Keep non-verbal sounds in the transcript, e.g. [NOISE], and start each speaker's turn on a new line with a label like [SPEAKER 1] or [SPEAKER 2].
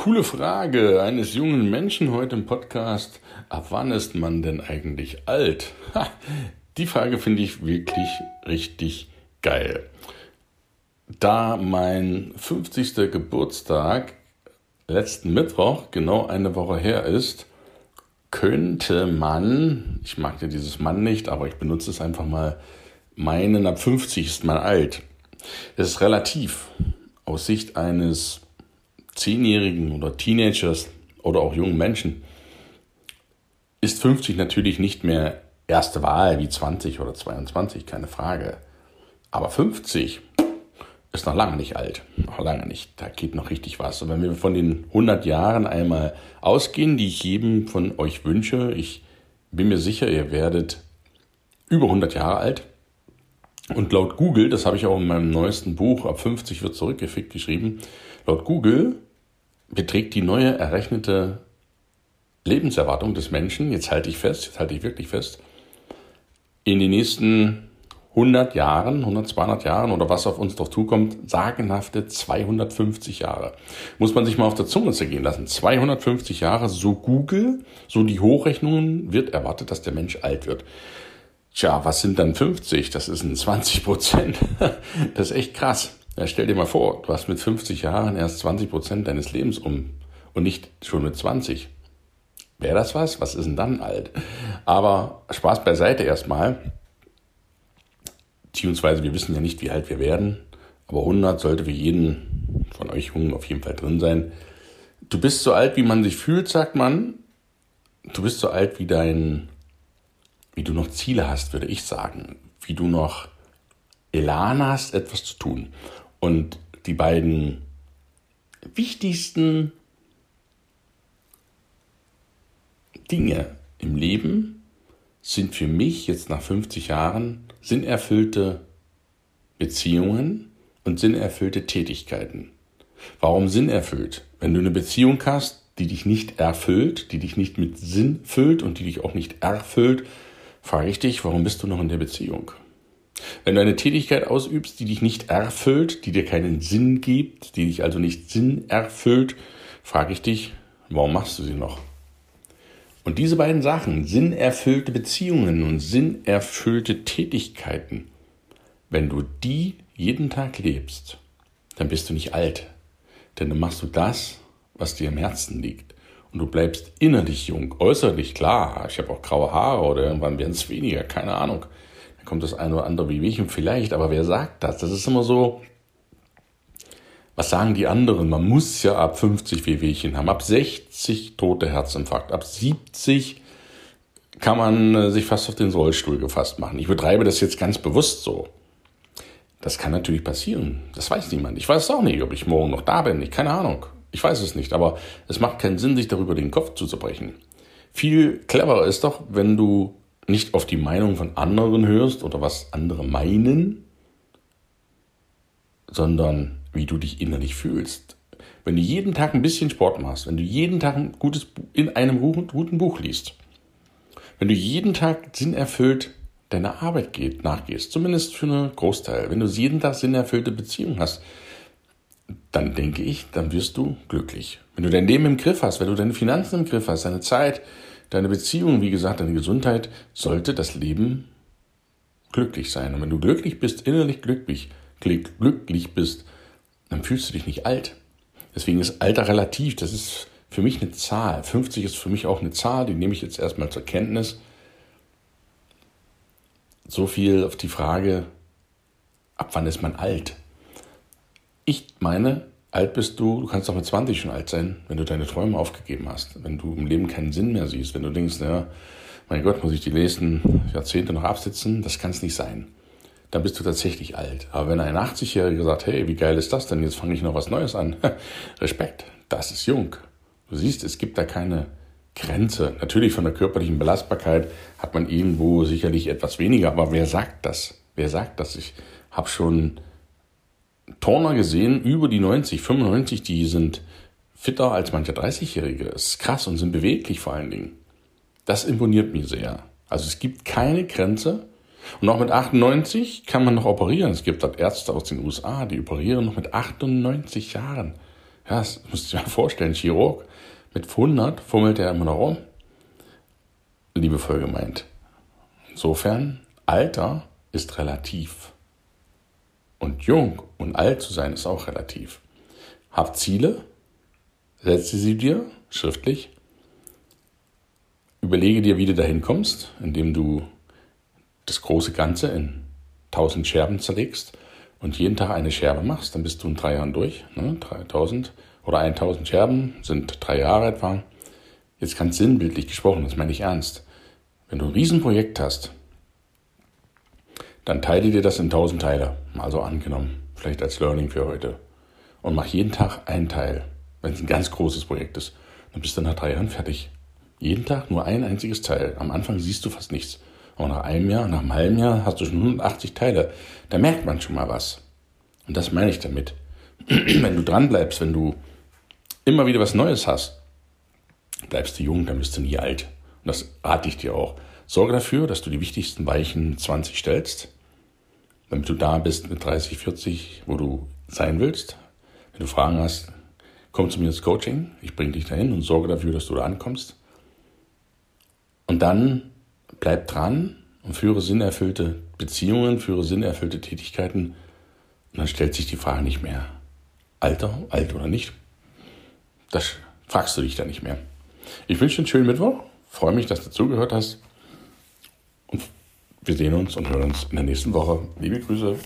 [SPEAKER 1] Coole Frage eines jungen Menschen heute im Podcast. Ab wann ist man denn eigentlich alt? Ha, die Frage finde ich wirklich richtig geil. Da mein 50. Geburtstag letzten Mittwoch genau eine Woche her ist, könnte man, ich mag ja dieses Mann nicht, aber ich benutze es einfach mal, meinen, ab 50 ist man alt. Es ist relativ aus Sicht eines Zehnjährigen oder Teenagers oder auch jungen Menschen ist 50 natürlich nicht mehr erste Wahl wie 20 oder 22, keine Frage. Aber 50 ist noch lange nicht alt, noch lange nicht. Da geht noch richtig was. Und wenn wir von den 100 Jahren einmal ausgehen, die ich jedem von euch wünsche, ich bin mir sicher, ihr werdet über 100 Jahre alt. Und laut Google, das habe ich auch in meinem neuesten Buch, ab 50 wird zurückgefickt geschrieben, laut Google beträgt die neue errechnete Lebenserwartung des Menschen, jetzt halte ich fest, jetzt halte ich wirklich fest, in den nächsten 100 Jahren, 100, 200 Jahren oder was auf uns doch zukommt, sagenhafte 250 Jahre. Muss man sich mal auf der Zunge zergehen lassen. 250 Jahre, so Google, so die Hochrechnungen, wird erwartet, dass der Mensch alt wird. Tja, was sind dann 50? Das ist ein 20 Prozent. [LAUGHS] Das ist echt krass. Ja, stell dir mal vor, du hast mit 50 Jahren erst 20 Prozent deines Lebens um und nicht schon mit 20. Wäre das was? Was ist denn dann alt? Aber Spaß beiseite erstmal. Beziehungsweise wir wissen ja nicht, wie alt wir werden. Aber 100 sollte für jeden von euch Jungen auf jeden Fall drin sein. Du bist so alt, wie man sich fühlt, sagt man. Du bist so alt, wie dein, wie du noch Ziele hast, würde ich sagen. Wie du noch Elan hast, etwas zu tun. Und die beiden wichtigsten Dinge im Leben sind für mich jetzt nach 50 Jahren sinnerfüllte Beziehungen und sinnerfüllte Tätigkeiten. Warum sinnerfüllt? Wenn du eine Beziehung hast, die dich nicht erfüllt, die dich nicht mit Sinn füllt und die dich auch nicht erfüllt, frage ich dich, warum bist du noch in der Beziehung? Wenn du eine Tätigkeit ausübst, die dich nicht erfüllt, die dir keinen Sinn gibt, die dich also nicht Sinn erfüllt, frage ich dich, warum machst du sie noch? Und diese beiden Sachen, sinnerfüllte Beziehungen und sinnerfüllte Tätigkeiten, wenn du die jeden Tag lebst, dann bist du nicht alt. Denn dann machst du das, was dir im Herzen liegt. Und du bleibst innerlich jung, äußerlich klar. Ich habe auch graue Haare oder irgendwann werden es weniger, keine Ahnung kommt das eine oder andere Wehwehchen vielleicht, aber wer sagt das? Das ist immer so, was sagen die anderen? Man muss ja ab 50 Wehwehchen haben, ab 60 tote Herzinfarkt, ab 70 kann man äh, sich fast auf den Rollstuhl gefasst machen. Ich betreibe das jetzt ganz bewusst so. Das kann natürlich passieren. Das weiß niemand. Ich weiß auch nicht, ob ich morgen noch da bin. Ich keine Ahnung. Ich weiß es nicht. Aber es macht keinen Sinn, sich darüber den Kopf zu zerbrechen. Viel cleverer ist doch, wenn du nicht auf die Meinung von anderen hörst oder was andere meinen, sondern wie du dich innerlich fühlst. Wenn du jeden Tag ein bisschen Sport machst, wenn du jeden Tag ein gutes in einem guten Buch liest, wenn du jeden Tag sinnerfüllt deiner Arbeit geht, nachgehst, zumindest für einen Großteil, wenn du jeden Tag sinnerfüllte Beziehungen hast, dann denke ich, dann wirst du glücklich. Wenn du dein Leben im Griff hast, wenn du deine Finanzen im Griff hast, deine Zeit, deine Beziehung, wie gesagt, deine Gesundheit, sollte das Leben glücklich sein. Und wenn du glücklich bist, innerlich glücklich, glücklich bist, dann fühlst du dich nicht alt. Deswegen ist Alter relativ. Das ist für mich eine Zahl. 50 ist für mich auch eine Zahl, die nehme ich jetzt erstmal zur Kenntnis. So viel auf die Frage, ab wann ist man alt? Ich meine, alt bist du, du kannst auch mit 20 schon alt sein, wenn du deine Träume aufgegeben hast, wenn du im Leben keinen Sinn mehr siehst, wenn du denkst, ja, mein Gott, muss ich die nächsten Jahrzehnte noch absitzen? Das kann es nicht sein. Dann bist du tatsächlich alt. Aber wenn ein 80-Jähriger sagt, hey, wie geil ist das denn? Jetzt fange ich noch was Neues an. [LAUGHS] Respekt, das ist jung. Du siehst, es gibt da keine Grenze. Natürlich von der körperlichen Belastbarkeit hat man irgendwo sicherlich etwas weniger, aber wer sagt das? Wer sagt das? Ich habe schon Turner gesehen, über die 90, 95, die sind fitter als manche 30-Jährige. Das ist krass und sind beweglich vor allen Dingen. Das imponiert mir sehr. Also es gibt keine Grenze. Und auch mit 98 kann man noch operieren. Es gibt dort Ärzte aus den USA, die operieren noch mit 98 Jahren. Ja, das musst du dir mal vorstellen. Chirurg mit 100 fummelt er immer noch rum. Liebevoll gemeint. Insofern, Alter ist relativ. Und jung und alt zu sein ist auch relativ. Hab Ziele, setze sie dir schriftlich, überlege dir, wie du dahin kommst, indem du das große Ganze in tausend Scherben zerlegst und jeden Tag eine Scherbe machst, dann bist du in drei Jahren durch. Ne? 3000 oder 1000 Scherben sind drei Jahre etwa. Jetzt ganz sinnbildlich gesprochen, das meine ich ernst. Wenn du ein Riesenprojekt hast, dann teile dir das in tausend Teile. Also angenommen, vielleicht als Learning für heute. Und mach jeden Tag einen Teil. Wenn es ein ganz großes Projekt ist, dann bist du nach drei Jahren fertig. Jeden Tag nur ein einziges Teil. Am Anfang siehst du fast nichts. Aber nach einem Jahr, nach einem halben Jahr hast du schon 180 Teile. Da merkt man schon mal was. Und das meine ich damit. [CLEARS THROAT] wenn du dran bleibst, wenn du immer wieder was Neues hast, bleibst du jung, dann bist du nie alt. Und das rate ich dir auch. Sorge dafür, dass du die wichtigsten Weichen 20 stellst, damit du da bist mit 30, 40, wo du sein willst. Wenn du Fragen hast, komm zu mir ins Coaching. Ich bringe dich dahin und sorge dafür, dass du da ankommst. Und dann bleib dran und führe sinnerfüllte Beziehungen, führe sinnerfüllte Tätigkeiten. Und dann stellt sich die Frage nicht mehr, Alter, alt oder nicht. Das fragst du dich dann nicht mehr. Ich wünsche dir einen schönen Mittwoch. Freue mich, dass du zugehört hast. Und wir sehen uns und hören uns in der nächsten Woche. Liebe Grüße.